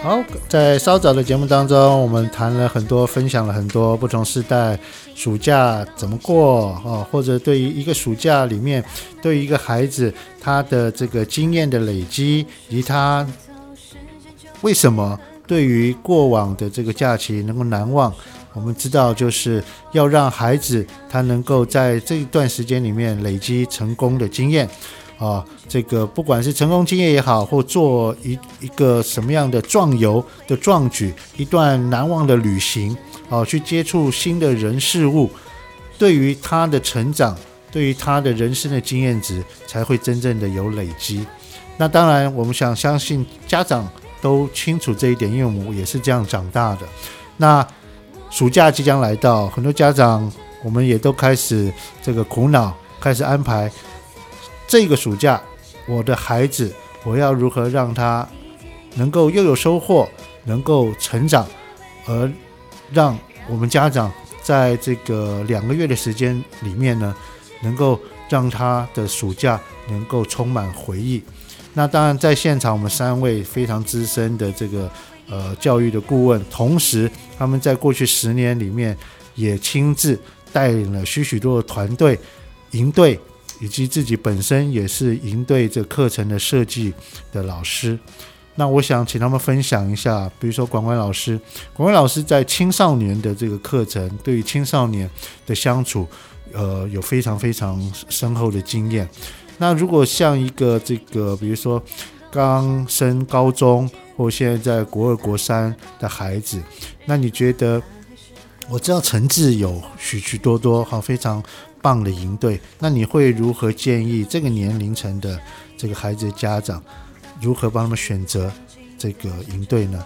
好，在稍早的节目当中，我们谈了很多，分享了很多不同时代暑假怎么过啊，或者对于一个暑假里面，对于一个孩子他的这个经验的累积，以及他为什么对于过往的这个假期能够难忘。我们知道，就是要让孩子他能够在这一段时间里面累积成功的经验。啊，这个不管是成功经验也好，或做一一个什么样的壮游的壮举，一段难忘的旅行，啊，去接触新的人事物，对于他的成长，对于他的人生的经验值，才会真正的有累积。那当然，我们想相信家长都清楚这一点，因为我们也是这样长大的。那暑假即将来到，很多家长我们也都开始这个苦恼，开始安排。这个暑假，我的孩子，我要如何让他能够又有收获，能够成长，而让我们家长在这个两个月的时间里面呢，能够让他的暑假能够充满回忆。那当然，在现场我们三位非常资深的这个呃教育的顾问，同时他们在过去十年里面也亲自带领了许许多的团队营队。以及自己本身也是营队这课程的设计的老师，那我想请他们分享一下，比如说广宽老师，广宽老师在青少年的这个课程，对于青少年的相处，呃，有非常非常深厚的经验。那如果像一个这个，比如说刚升高中或现在在国二、国三的孩子，那你觉得？我知道陈志有许许多多好非常。棒的营队，那你会如何建议这个年龄层的这个孩子的家长如何帮他们选择这个营队呢？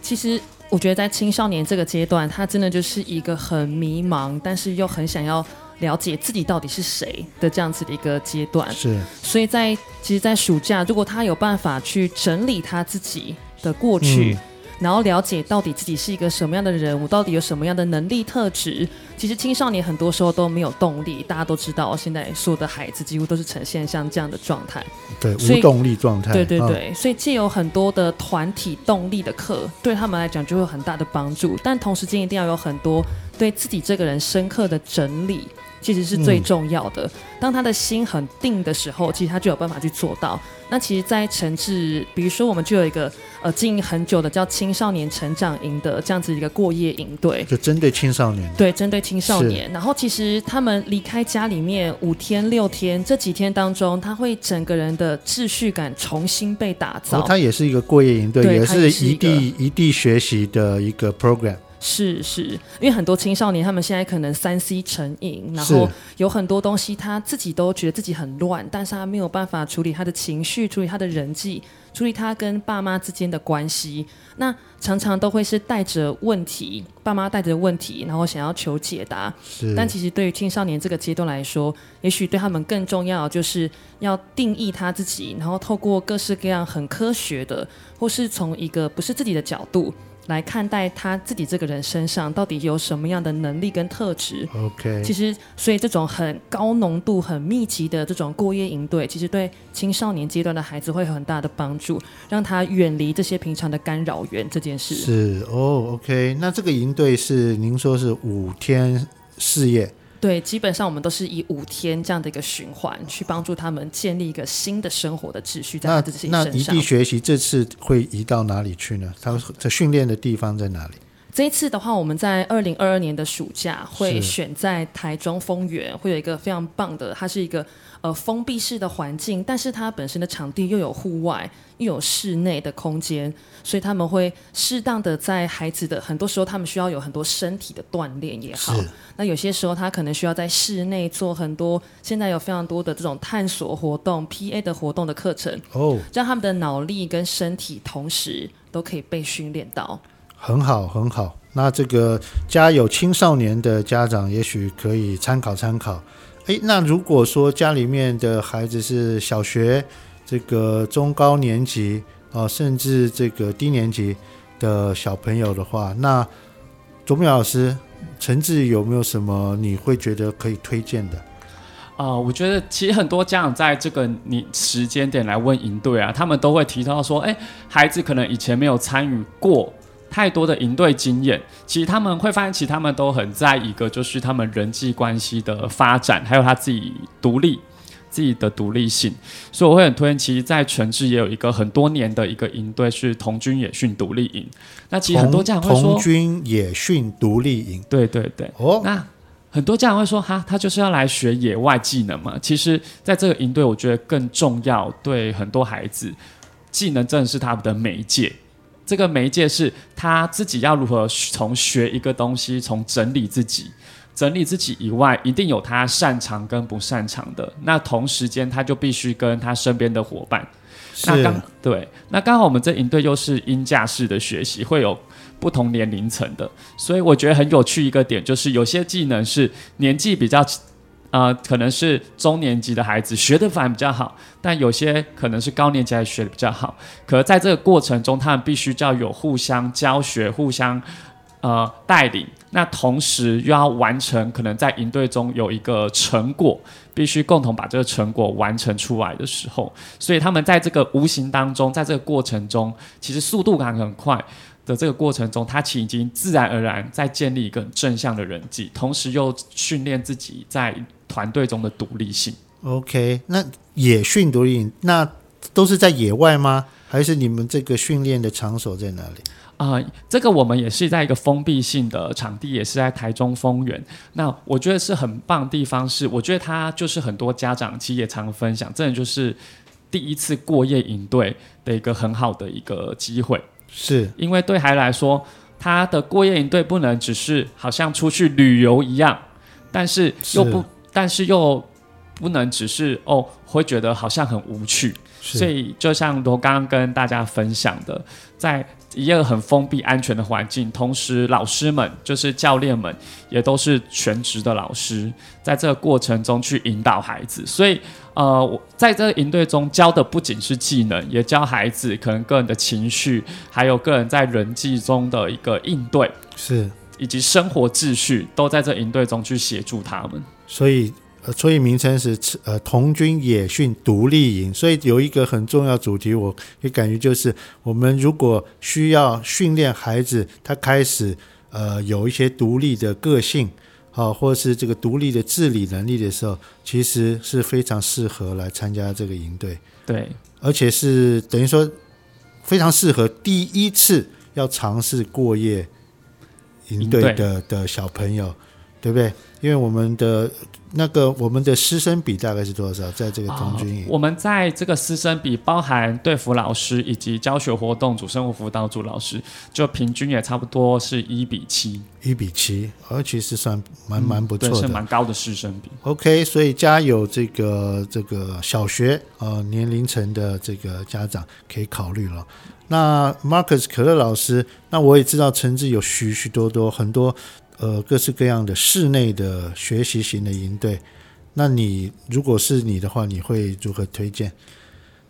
其实我觉得在青少年这个阶段，他真的就是一个很迷茫，但是又很想要了解自己到底是谁的这样子的一个阶段。是，所以在其实，在暑假，如果他有办法去整理他自己的过去。嗯然后了解到底自己是一个什么样的人，我到底有什么样的能力特质。其实青少年很多时候都没有动力，大家都知道，现在所有的孩子几乎都是呈现像这样的状态，对，无动力状态。对对对，哦、所以借有很多的团体动力的课，对他们来讲就会有很大的帮助。但同时间一定要有很多对自己这个人深刻的整理。其实是最重要的。当他的心很定的时候，其实他就有办法去做到。那其实，在城市，比如说我们就有一个呃经营很久的叫青少年成长营的这样子一个过夜营队，就针对青少年。对，针对青少年。然后其实他们离开家里面五天六天，这几天当中，他会整个人的秩序感重新被打造。他也是一个过夜营队，也是一地一地学习的一个 program。是是，因为很多青少年他们现在可能三 C 成瘾，然后有很多东西他自己都觉得自己很乱，但是他没有办法处理他的情绪，处理他的人际，处理他跟爸妈之间的关系，那常常都会是带着问题，爸妈带着问题，然后想要求解答。是，但其实对于青少年这个阶段来说，也许对他们更重要就是要定义他自己，然后透过各式各样很科学的，或是从一个不是自己的角度。来看待他自己这个人身上到底有什么样的能力跟特质？OK，其实所以这种很高浓度、很密集的这种过夜营队，其实对青少年阶段的孩子会有很大的帮助，让他远离这些平常的干扰源。这件事是哦，OK，那这个营队是您说是五天四夜？对，基本上我们都是以五天这样的一个循环，去帮助他们建立一个新的生活的秩序在自己身上。那异地学习这次会移到哪里去呢？他在训练的地方在哪里？这一次的话，我们在二零二二年的暑假会选在台中丰原，会有一个非常棒的，它是一个呃封闭式的环境，但是它本身的场地又有户外又有室内的空间，所以他们会适当的在孩子的很多时候，他们需要有很多身体的锻炼也好，那有些时候他可能需要在室内做很多，现在有非常多的这种探索活动、PA 的活动的课程哦，让他们的脑力跟身体同时都可以被训练到。很好，很好。那这个家有青少年的家长，也许可以参考参考。诶，那如果说家里面的孩子是小学、这个中高年级啊，甚至这个低年级的小朋友的话，那卓明老师，陈志有没有什么你会觉得可以推荐的？啊、我觉得其实很多家长在这个你时间点来问营队啊，他们都会提到说，哎，孩子可能以前没有参与过太多的营队经验，其实他们会发现，其实他们都很在意一个，就是他们人际关系的发展，还有他自己独立自己的独立性。所以我会很推荐，其实，在全志也有一个很多年的一个营队是童军野训独立营。那其实很多家长会说，童军野训独立营，对对对，哦，那。很多家长会说：“哈，他就是要来学野外技能嘛。”其实，在这个营队，我觉得更重要，对很多孩子，技能真的是他们的媒介。这个媒介是他自己要如何从学一个东西，从整理自己，整理自己以外，一定有他擅长跟不擅长的。那同时间，他就必须跟他身边的伙伴。是那刚对，那刚好我们这营队又是因架式的学习，会有。不同年龄层的，所以我觉得很有趣一个点，就是有些技能是年纪比较，呃，可能是中年级的孩子学得反而比较好，但有些可能是高年级孩子学得比较好。可在这个过程中，他们必须要有互相教学、互相呃带领，那同时又要完成，可能在营队中有一个成果，必须共同把这个成果完成出来的时候，所以他们在这个无形当中，在这个过程中，其实速度感很快。的这个过程中，他其实已经自然而然在建立一个正向的人际，同时又训练自己在团队中的独立性。OK，那野训独立，那都是在野外吗？还是你们这个训练的场所在哪里？啊、呃，这个我们也是在一个封闭性的场地，也是在台中丰原。那我觉得是很棒的地方是，我觉得他就是很多家长其实也常分享，真的就是第一次过夜营队的一个很好的一个机会。是因为对孩子来说，他的过夜营队不能只是好像出去旅游一样，但是又不，是但是又不能只是哦，会觉得好像很无趣。所以就像我刚刚跟大家分享的，在一个很封闭、安全的环境，同时老师们就是教练们也都是全职的老师，在这个过程中去引导孩子，所以。呃，我在这个营队中教的不仅是技能，也教孩子可能个人的情绪，还有个人在人际中的一个应对，是以及生活秩序，都在这营队中去协助他们。所以，呃，所以名称是呃童军野训独立营。所以有一个很重要主题，我也感觉就是，我们如果需要训练孩子，他开始呃有一些独立的个性。好，或是这个独立的自理能力的时候，其实是非常适合来参加这个营队。对，而且是等于说非常适合第一次要尝试过夜营队的对的小朋友，对不对？因为我们的。那个我们的师生比大概是多少？在这个童军营，我们在这个师生比包含队服老师以及教学活动主、生活辅导组老师，就平均也差不多是一比七，一比七，而其实算蛮蛮不错的，嗯、是蛮高的师生比。OK，所以家有这个这个小学呃年龄层的这个家长可以考虑了。那 Marcus 可乐老师，那我也知道诚志有许许多多很多。呃，各式各样的室内的学习型的营队，那你如果是你的话，你会如何推荐？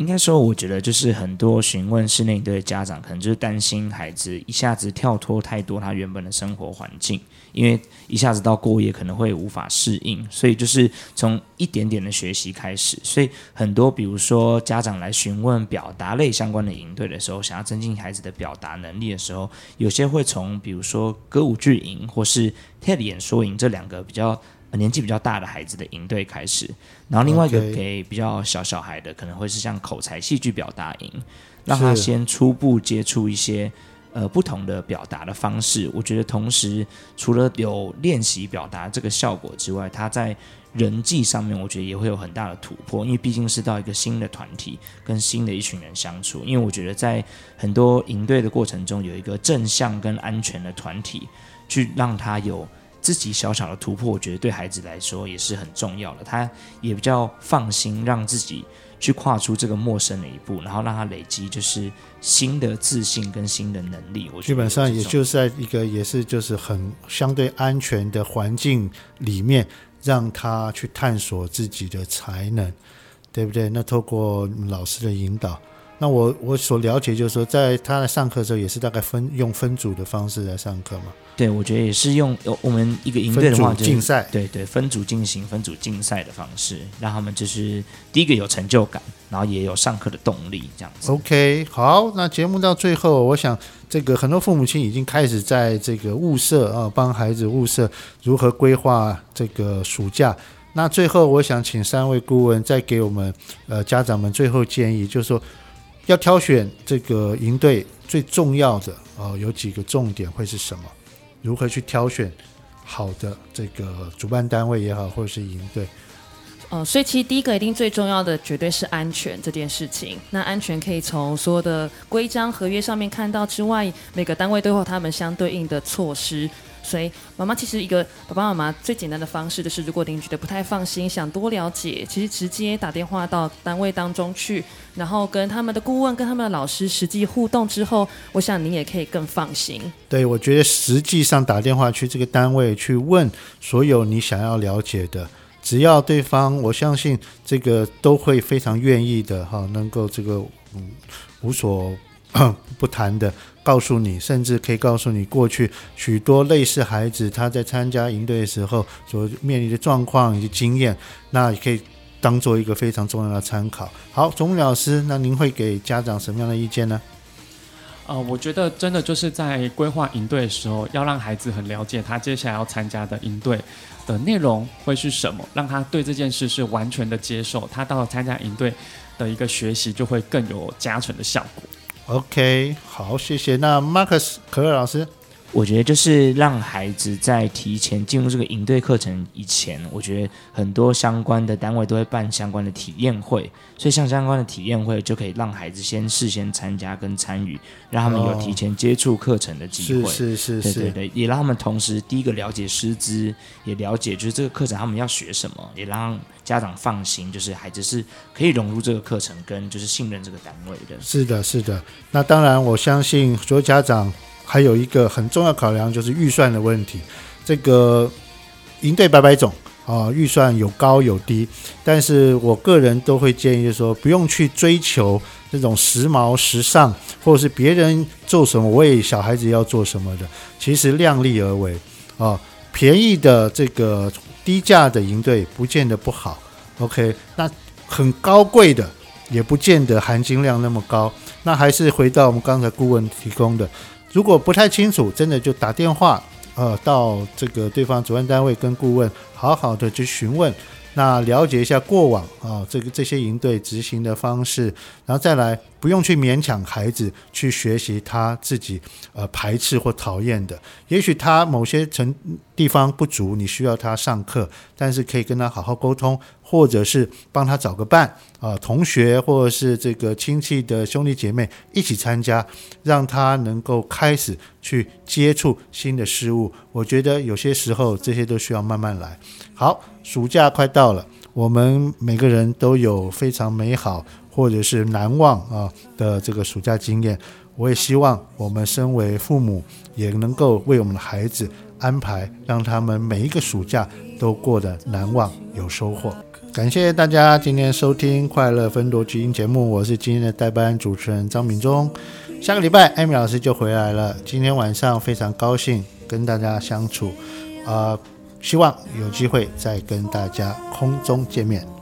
应该说，我觉得就是很多询问室内的家长，可能就是担心孩子一下子跳脱太多他原本的生活环境。因为一下子到过夜可能会无法适应，所以就是从一点点的学习开始。所以很多比如说家长来询问表达类相关的营队的时候，想要增进孩子的表达能力的时候，有些会从比如说歌舞剧营或是 TED 演说营这两个比较年纪比较大的孩子的营队开始，然后另外一个给比较小小孩的可能会是像口才戏剧表达营，让他先初步接触一些。呃，不同的表达的方式，我觉得同时除了有练习表达这个效果之外，他在人际上面，我觉得也会有很大的突破，因为毕竟是到一个新的团体，跟新的一群人相处。因为我觉得在很多营队的过程中，有一个正向跟安全的团体，去让他有自己小小的突破，我觉得对孩子来说也是很重要的。他也比较放心，让自己。去跨出这个陌生的一步，然后让他累积就是新的自信跟新的能力。我基本上也就是在一个也是就是很相对安全的环境里面，让他去探索自己的才能，对不对？那透过老师的引导，那我我所了解就是说，在他在上课的时候也是大概分用分组的方式来上课嘛。对，我觉得也是用我们一个营队的话，竞赛，对对，分组进行分组竞赛的方式，让他们就是第一个有成就感，然后也有上课的动力，这样子。OK，好，那节目到最后，我想这个很多父母亲已经开始在这个物色啊，帮孩子物色如何规划这个暑假。那最后，我想请三位顾问再给我们呃家长们最后建议，就是说要挑选这个营队最重要的、呃，有几个重点会是什么？如何去挑选好的这个主办单位也好，或者是营队？呃，所以其实第一个一定最重要的绝对是安全这件事情。那安全可以从所有的规章合约上面看到之外，每个单位都有他们相对应的措施。所以，妈妈其实一个爸爸妈妈最简单的方式就是，如果您觉得不太放心，想多了解，其实直接打电话到单位当中去，然后跟他们的顾问、跟他们的老师实际互动之后，我想您也可以更放心。对，我觉得实际上打电话去这个单位去问所有你想要了解的，只要对方，我相信这个都会非常愿意的哈，能够这个嗯无所不谈的。告诉你，甚至可以告诉你过去许多类似孩子他在参加营队的时候所面临的状况以及经验，那也可以当做一个非常重要的参考。好，总务老师，那您会给家长什么样的意见呢？呃，我觉得真的就是在规划营队的时候，要让孩子很了解他接下来要参加的营队的内容会是什么，让他对这件事是完全的接受，他到了参加营队的一个学习就会更有加成的效果。OK，好，谢谢。那 Marcus 可乐老师。我觉得就是让孩子在提前进入这个营队课程以前，我觉得很多相关的单位都会办相关的体验会，所以像相关的体验会就可以让孩子先事先参加跟参与，让他们有提前接触课程的机会。哦、是是是是，对对对，也让他们同时第一个了解师资，也了解就是这个课程他们要学什么，也让家长放心，就是孩子是可以融入这个课程，跟就是信任这个单位的。是的，是的。那当然，我相信所有家长。还有一个很重要考量就是预算的问题，这个营队百百种啊，预算有高有低，但是我个人都会建议说，不用去追求这种时髦时尚，或者是别人做什么，我也小孩子要做什么的，其实量力而为啊，便宜的这个低价的营队不见得不好，OK，那很高贵的也不见得含金量那么高，那还是回到我们刚才顾问提供的。如果不太清楚，真的就打电话，呃，到这个对方主办单位跟顾问好好的去询问，那了解一下过往啊，这个这些营队执行的方式，然后再来。不用去勉强孩子去学习他自己呃排斥或讨厌的，也许他某些层地方不足，你需要他上课，但是可以跟他好好沟通，或者是帮他找个伴啊、同学或者是这个亲戚的兄弟姐妹一起参加，让他能够开始去接触新的事物。我觉得有些时候这些都需要慢慢来。好，暑假快到了，我们每个人都有非常美好。或者是难忘啊的这个暑假经验，我也希望我们身为父母也能够为我们的孩子安排，让他们每一个暑假都过得难忘有收获。感谢大家今天收听《快乐分多基因》节目，我是今天的代班主持人张敏忠。下个礼拜艾米老师就回来了。今天晚上非常高兴跟大家相处，啊、希望有机会再跟大家空中见面。